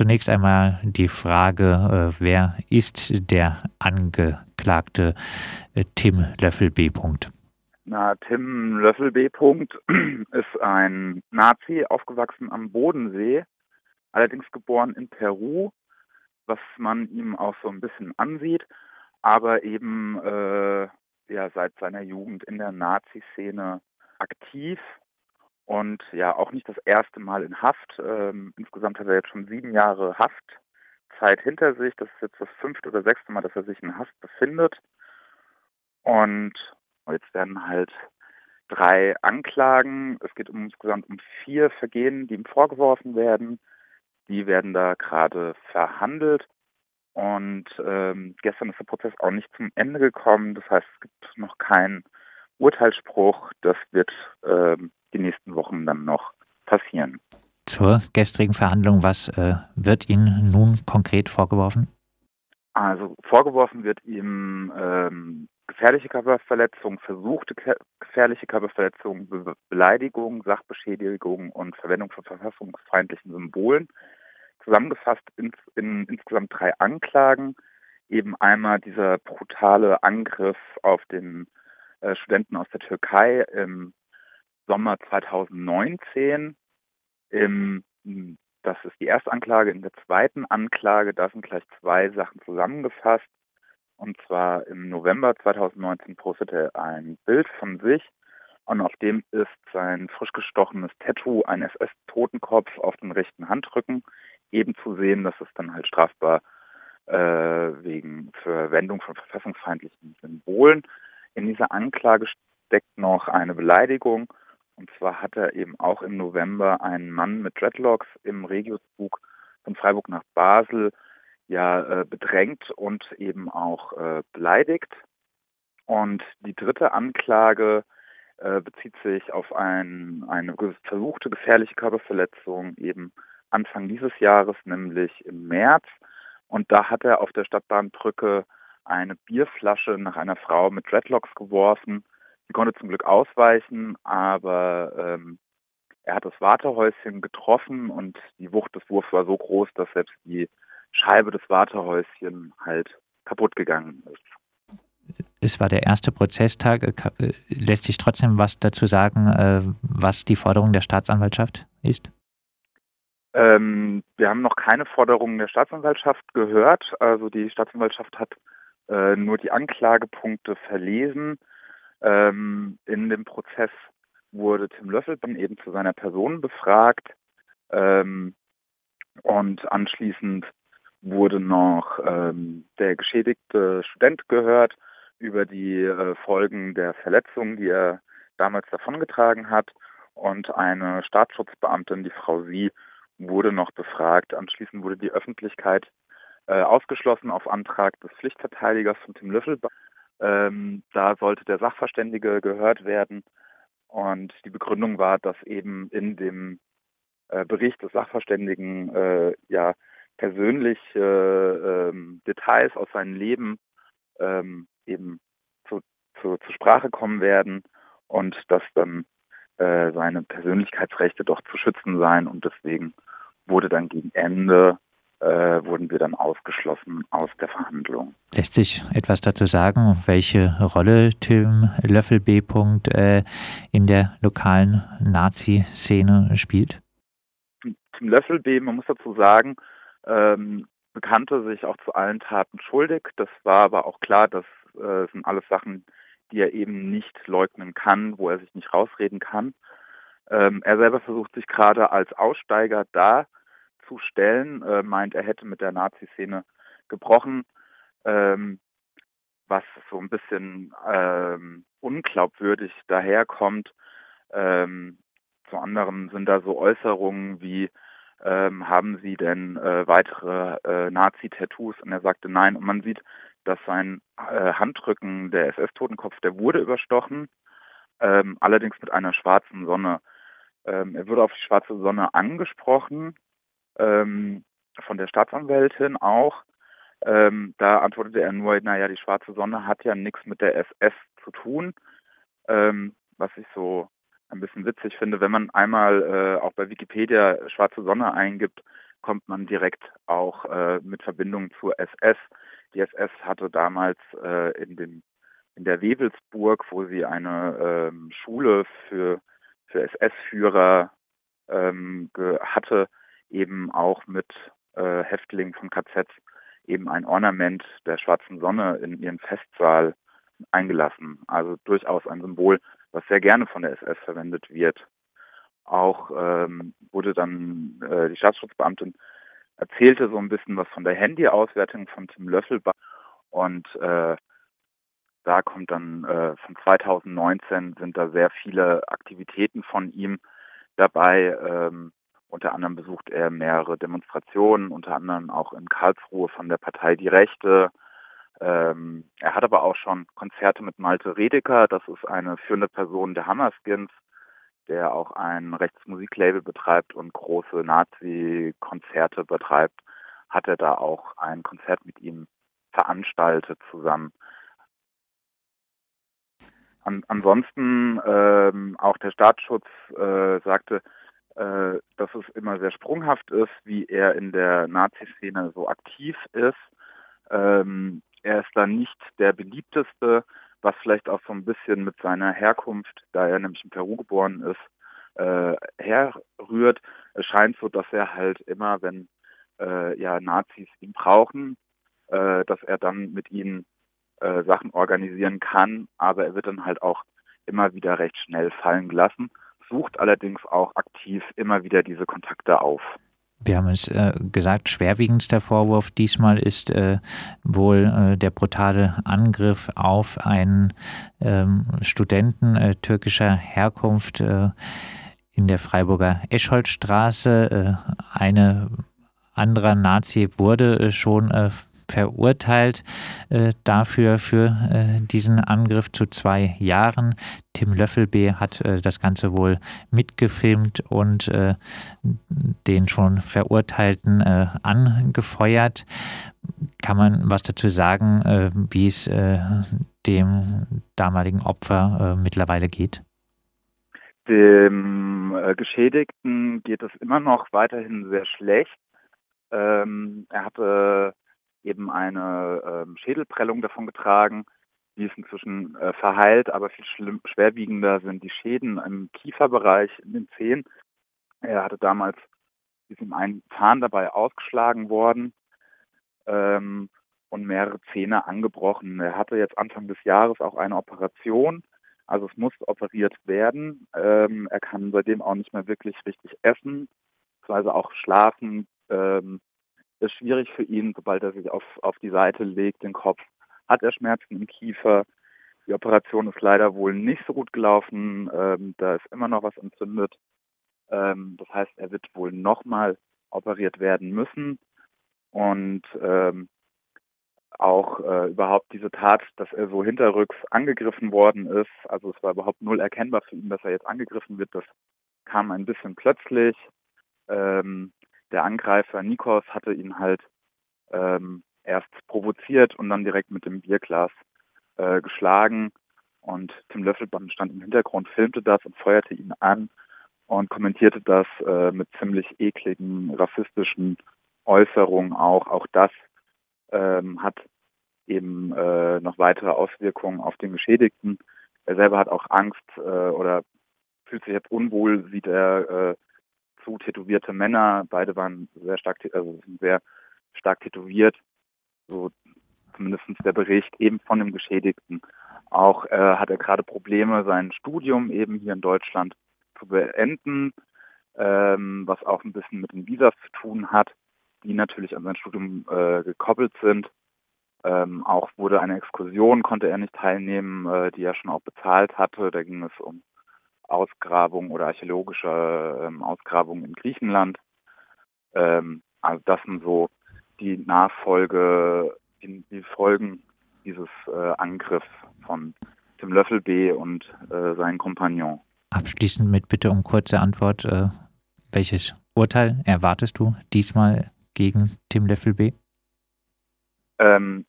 zunächst einmal die Frage, äh, wer ist der Angeklagte äh, Tim Löffel B. Na, Tim Löffel B. ist ein Nazi, aufgewachsen am Bodensee, allerdings geboren in Peru, was man ihm auch so ein bisschen ansieht, aber eben äh, ja seit seiner Jugend in der Nazi-Szene aktiv und ja auch nicht das erste Mal in Haft. Ähm, insgesamt hat er jetzt schon sieben Jahre Haftzeit hinter sich. Das ist jetzt das fünfte oder sechste Mal, dass er sich in Haft befindet. Und jetzt werden halt drei Anklagen. Es geht um, insgesamt um vier Vergehen, die ihm vorgeworfen werden. Die werden da gerade verhandelt. Und ähm, gestern ist der Prozess auch nicht zum Ende gekommen. Das heißt, es gibt noch keinen Urteilsspruch. Das wird ähm, die nächsten Wochen dann noch passieren. Zur gestrigen Verhandlung, was äh, wird Ihnen nun konkret vorgeworfen? Also vorgeworfen wird ihm ähm, gefährliche Körperverletzung, versuchte gefährliche Körperverletzung, Be Beleidigung, Sachbeschädigung und Verwendung von verfassungsfeindlichen Symbolen. Zusammengefasst in, in insgesamt drei Anklagen. Eben einmal dieser brutale Angriff auf den äh, Studenten aus der Türkei im Sommer 2019. Im, das ist die erste Anklage. In der zweiten Anklage, da sind gleich zwei Sachen zusammengefasst. Und zwar im November 2019 postete er ein Bild von sich und auf dem ist sein frisch gestochenes Tattoo, ein SS-Totenkopf auf dem rechten Handrücken, eben zu sehen. Das ist dann halt strafbar äh, wegen Verwendung von verfassungsfeindlichen Symbolen. In dieser Anklage steckt noch eine Beleidigung und zwar hat er eben auch im November einen Mann mit Dreadlocks im Regiozug von Freiburg nach Basel ja äh, bedrängt und eben auch äh, beleidigt. Und die dritte Anklage äh, bezieht sich auf ein, eine versuchte gefährliche Körperverletzung eben Anfang dieses Jahres, nämlich im März. Und da hat er auf der Stadtbahnbrücke eine Bierflasche nach einer Frau mit Dreadlocks geworfen Sie konnte zum Glück ausweichen, aber ähm, er hat das Wartehäuschen getroffen und die Wucht des Wurfs war so groß, dass selbst die Scheibe des Wartehäuschen halt kaputt gegangen ist. Es war der erste Prozesstag. Äh, lässt sich trotzdem was dazu sagen, äh, was die Forderung der Staatsanwaltschaft ist? Ähm, wir haben noch keine Forderungen der Staatsanwaltschaft gehört. Also die Staatsanwaltschaft hat äh, nur die Anklagepunkte verlesen. Ähm, in dem Prozess wurde Tim Löffel dann eben zu seiner Person befragt ähm, und anschließend wurde noch ähm, der geschädigte Student gehört über die äh, Folgen der Verletzungen, die er damals davongetragen hat und eine Staatsschutzbeamtin, die Frau Sie, wurde noch befragt. Anschließend wurde die Öffentlichkeit äh, ausgeschlossen auf Antrag des Pflichtverteidigers von Tim Löffel. Ähm, da sollte der Sachverständige gehört werden. Und die Begründung war, dass eben in dem äh, Bericht des Sachverständigen äh, ja persönliche ähm, Details aus seinem Leben ähm, eben zu, zu, zur Sprache kommen werden und dass dann äh, seine Persönlichkeitsrechte doch zu schützen seien und deswegen wurde dann gegen Ende äh, wurden wir dann ausgeschlossen aus der Verhandlung. Lässt sich etwas dazu sagen, welche Rolle Tim Löffel B. Äh, in der lokalen Nazi-Szene spielt? Tim Löffel B., man muss dazu sagen, ähm, bekannte sich auch zu allen Taten schuldig. Das war aber auch klar, das äh, sind alles Sachen, die er eben nicht leugnen kann, wo er sich nicht rausreden kann. Ähm, er selber versucht sich gerade als Aussteiger da zu stellen, äh, meint, er hätte mit der Nazi-Szene gebrochen, ähm, was so ein bisschen ähm, unglaubwürdig daherkommt. Ähm, zu anderem sind da so Äußerungen wie, ähm, haben Sie denn äh, weitere äh, Nazi-Tattoos? Und er sagte nein. Und man sieht, dass sein äh, Handrücken, der SS-Totenkopf, der wurde überstochen, ähm, allerdings mit einer schwarzen Sonne. Ähm, er wurde auf die schwarze Sonne angesprochen ähm, von der Staatsanwältin auch. Ähm, da antwortete er nur, naja, die schwarze Sonne hat ja nichts mit der SS zu tun, ähm, was ich so ein bisschen witzig finde. Wenn man einmal äh, auch bei Wikipedia schwarze Sonne eingibt, kommt man direkt auch äh, mit Verbindung zur SS. Die SS hatte damals äh, in dem in der Wewelsburg, wo sie eine ähm, Schule für für SS-Führer ähm, hatte, eben auch mit äh, Häftlingen von KZs eben ein Ornament der schwarzen Sonne in ihren Festsaal eingelassen. Also durchaus ein Symbol, was sehr gerne von der SS verwendet wird. Auch ähm, wurde dann äh, die Staatsschutzbeamtin erzählte so ein bisschen was von der Handy-Auswertung von Tim Löffel und äh, da kommt dann äh, von 2019 sind da sehr viele Aktivitäten von ihm dabei. Ähm, unter anderem besucht er mehrere Demonstrationen, unter anderem auch in Karlsruhe von der Partei Die Rechte. Ähm, er hat aber auch schon Konzerte mit Malte Redeker, das ist eine führende Person der Hammerskins, der auch ein Rechtsmusiklabel betreibt und große Nazi-Konzerte betreibt, hat er da auch ein Konzert mit ihm veranstaltet zusammen. An, ansonsten ähm, auch der Staatsschutz äh, sagte, äh, dass es immer sehr sprunghaft ist, wie er in der Nazi-Szene so aktiv ist. Ähm, er ist da nicht der beliebteste, was vielleicht auch so ein bisschen mit seiner Herkunft, da er nämlich in Peru geboren ist, äh, herrührt. Es scheint so, dass er halt immer, wenn äh, ja Nazis ihn brauchen, äh, dass er dann mit ihnen äh, Sachen organisieren kann, aber er wird dann halt auch immer wieder recht schnell fallen gelassen, sucht allerdings auch aktiv immer wieder diese Kontakte auf. Wir haben es äh, gesagt, schwerwiegendster Vorwurf diesmal ist äh, wohl äh, der brutale Angriff auf einen ähm, Studenten äh, türkischer Herkunft äh, in der Freiburger Escholtstraße. Äh, eine anderer Nazi wurde schon verurteilt äh, dafür, für äh, diesen Angriff zu zwei Jahren. Tim Löffelbe hat äh, das Ganze wohl mitgefilmt und äh, den schon Verurteilten äh, angefeuert. Kann man was dazu sagen, äh, wie es dem damaligen Opfer mittlerweile geht? Dem Geschädigten geht es immer noch weiterhin sehr schlecht. Ähm, er hatte eben eine ähm, Schädelprellung davon getragen. Die ist inzwischen äh, verheilt, aber viel schlimm, schwerwiegender sind die Schäden im Kieferbereich, in den Zehen. Er hatte damals, ist ihm ein Zahn dabei ausgeschlagen worden ähm, und mehrere Zähne angebrochen. Er hatte jetzt Anfang des Jahres auch eine Operation, also es muss operiert werden. Ähm, er kann seitdem auch nicht mehr wirklich richtig essen, beziehungsweise auch schlafen. Ähm, ist schwierig für ihn, sobald er sich auf, auf die Seite legt, den Kopf, hat er Schmerzen im Kiefer. Die Operation ist leider wohl nicht so gut gelaufen. Ähm, da ist immer noch was entzündet. Ähm, das heißt, er wird wohl nochmal operiert werden müssen. Und ähm, auch äh, überhaupt diese Tat, dass er so hinterrücks angegriffen worden ist, also es war überhaupt null erkennbar für ihn, dass er jetzt angegriffen wird, das kam ein bisschen plötzlich. Ähm, der Angreifer Nikos hatte ihn halt ähm, erst provoziert und dann direkt mit dem Bierglas äh, geschlagen. Und Tim Löffelband stand im Hintergrund, filmte das und feuerte ihn an und kommentierte das äh, mit ziemlich ekligen, rassistischen Äußerungen auch. Auch das ähm, hat eben äh, noch weitere Auswirkungen auf den Geschädigten. Er selber hat auch Angst äh, oder fühlt sich jetzt unwohl, sieht er äh, zu tätowierte Männer. Beide waren sehr stark, also sehr stark tätowiert. So zumindest der Bericht eben von dem Geschädigten. Auch äh, hat er gerade Probleme, sein Studium eben hier in Deutschland zu beenden, ähm, was auch ein bisschen mit den Visas zu tun hat, die natürlich an sein Studium äh, gekoppelt sind. Ähm, auch wurde eine Exkursion, konnte er nicht teilnehmen, äh, die er schon auch bezahlt hatte. Da ging es um Ausgrabung oder archäologische ähm, Ausgrabung in Griechenland. Ähm, also das sind so die Nachfolge, die, die Folgen dieses äh, Angriffs von Tim Löffel B. und äh, seinen Kompagnon. Abschließend mit Bitte um kurze Antwort. Äh, welches Urteil erwartest du diesmal gegen Tim Löffel B.? Ähm,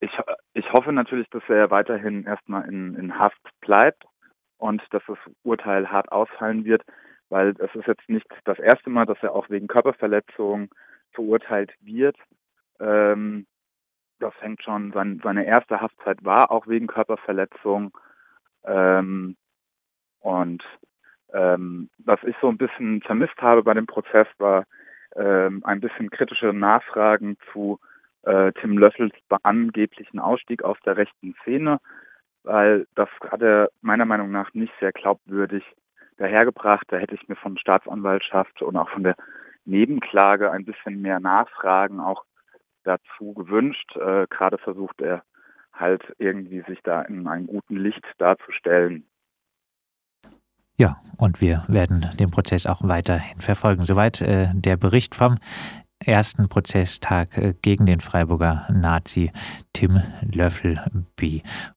ich, ich hoffe natürlich, dass er weiterhin erstmal in, in Haft bleibt und dass das Urteil hart ausfallen wird. weil es ist jetzt nicht das erste Mal, dass er auch wegen Körperverletzung verurteilt wird. Ähm, das hängt schon, sein, seine erste Haftzeit war auch wegen Körperverletzung. Ähm, und ähm, was ich so ein bisschen vermisst habe bei dem Prozess, war ähm, ein bisschen kritische Nachfragen zu äh, Tim Löffels angeblichen Ausstieg aus der rechten Szene, weil das hat er meiner Meinung nach nicht sehr glaubwürdig dahergebracht. Da hätte ich mir von Staatsanwaltschaft und auch von der Nebenklage ein bisschen mehr Nachfragen auch dazu gewünscht. Äh, Gerade versucht er halt irgendwie sich da in einem guten Licht darzustellen. Ja, und wir werden den Prozess auch weiterhin verfolgen. Soweit äh, der Bericht vom ersten Prozesstag äh, gegen den Freiburger Nazi Tim Löffel B.